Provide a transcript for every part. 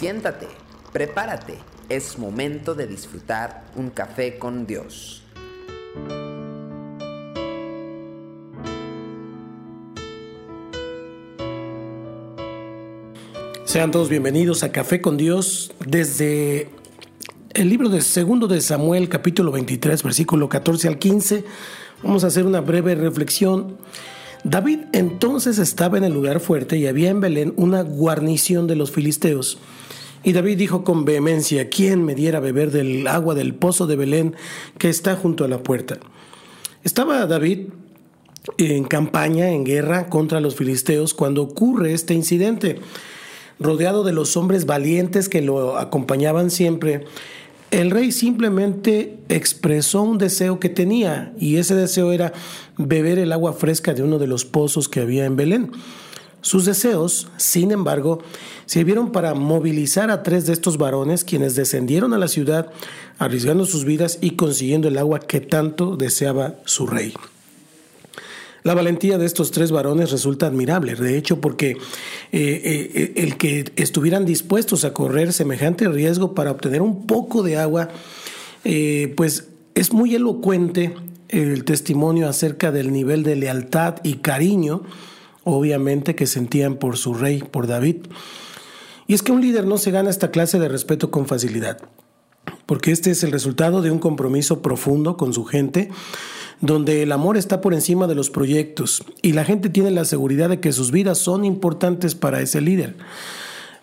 Siéntate, prepárate, es momento de disfrutar un café con Dios. Sean todos bienvenidos a Café con Dios desde el libro de segundo de Samuel, capítulo 23, versículo 14 al 15. Vamos a hacer una breve reflexión. David entonces estaba en el lugar fuerte y había en Belén una guarnición de los filisteos. Y David dijo con vehemencia, ¿quién me diera beber del agua del pozo de Belén que está junto a la puerta? Estaba David en campaña, en guerra contra los filisteos, cuando ocurre este incidente. Rodeado de los hombres valientes que lo acompañaban siempre, el rey simplemente expresó un deseo que tenía y ese deseo era beber el agua fresca de uno de los pozos que había en Belén. Sus deseos, sin embargo, sirvieron para movilizar a tres de estos varones quienes descendieron a la ciudad arriesgando sus vidas y consiguiendo el agua que tanto deseaba su rey. La valentía de estos tres varones resulta admirable, de hecho, porque eh, eh, el que estuvieran dispuestos a correr semejante riesgo para obtener un poco de agua, eh, pues es muy elocuente el testimonio acerca del nivel de lealtad y cariño, obviamente, que sentían por su rey, por David. Y es que un líder no se gana esta clase de respeto con facilidad, porque este es el resultado de un compromiso profundo con su gente donde el amor está por encima de los proyectos y la gente tiene la seguridad de que sus vidas son importantes para ese líder.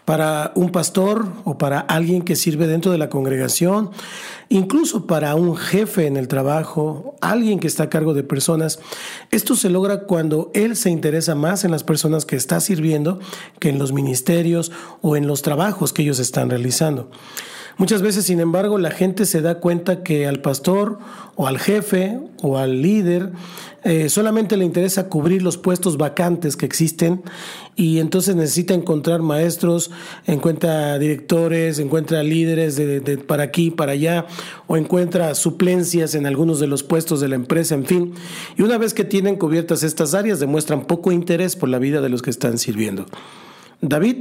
Para un pastor o para alguien que sirve dentro de la congregación, incluso para un jefe en el trabajo, alguien que está a cargo de personas, esto se logra cuando él se interesa más en las personas que está sirviendo que en los ministerios o en los trabajos que ellos están realizando. Muchas veces, sin embargo, la gente se da cuenta que al pastor o al jefe o al líder eh, solamente le interesa cubrir los puestos vacantes que existen y entonces necesita encontrar maestros, encuentra directores, encuentra líderes de, de, para aquí, para allá, o encuentra suplencias en algunos de los puestos de la empresa, en fin. Y una vez que tienen cubiertas estas áreas, demuestran poco interés por la vida de los que están sirviendo. David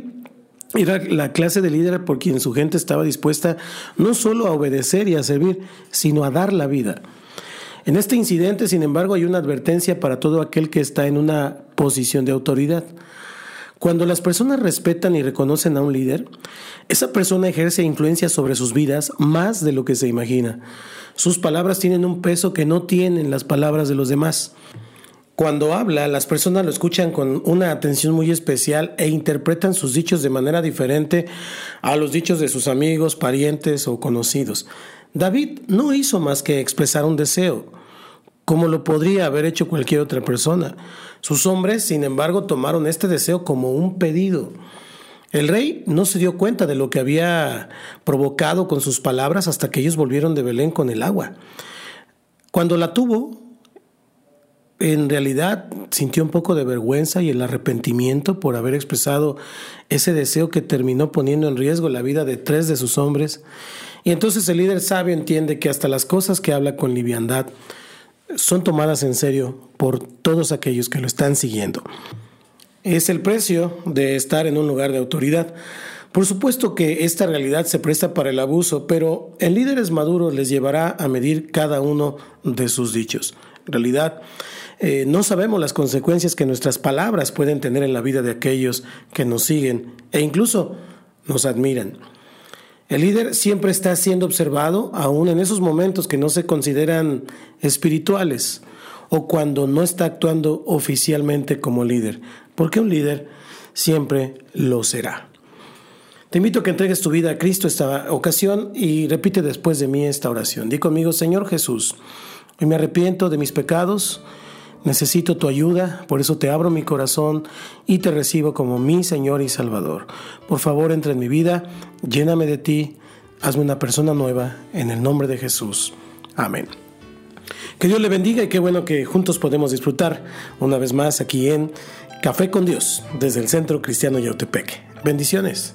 era la clase de líder por quien su gente estaba dispuesta no solo a obedecer y a servir, sino a dar la vida. En este incidente, sin embargo, hay una advertencia para todo aquel que está en una posición de autoridad. Cuando las personas respetan y reconocen a un líder, esa persona ejerce influencia sobre sus vidas más de lo que se imagina. Sus palabras tienen un peso que no tienen las palabras de los demás. Cuando habla, las personas lo escuchan con una atención muy especial e interpretan sus dichos de manera diferente a los dichos de sus amigos, parientes o conocidos. David no hizo más que expresar un deseo, como lo podría haber hecho cualquier otra persona. Sus hombres, sin embargo, tomaron este deseo como un pedido. El rey no se dio cuenta de lo que había provocado con sus palabras hasta que ellos volvieron de Belén con el agua. Cuando la tuvo, en realidad sintió un poco de vergüenza y el arrepentimiento por haber expresado ese deseo que terminó poniendo en riesgo la vida de tres de sus hombres. Y entonces el líder sabio entiende que hasta las cosas que habla con liviandad son tomadas en serio por todos aquellos que lo están siguiendo. Es el precio de estar en un lugar de autoridad. Por supuesto que esta realidad se presta para el abuso, pero el líder es maduro les llevará a medir cada uno de sus dichos. En realidad, eh, no sabemos las consecuencias que nuestras palabras pueden tener en la vida de aquellos que nos siguen e incluso nos admiran. El líder siempre está siendo observado, aún en esos momentos que no se consideran espirituales o cuando no está actuando oficialmente como líder, porque un líder siempre lo será. Te invito a que entregues tu vida a Cristo esta ocasión y repite después de mí esta oración. Di conmigo, Señor Jesús, hoy me arrepiento de mis pecados Necesito tu ayuda, por eso te abro mi corazón y te recibo como mi Señor y Salvador. Por favor, entra en mi vida, lléname de ti, hazme una persona nueva, en el nombre de Jesús. Amén. Que Dios le bendiga y qué bueno que juntos podemos disfrutar una vez más aquí en Café con Dios, desde el Centro Cristiano Yautepec. Bendiciones.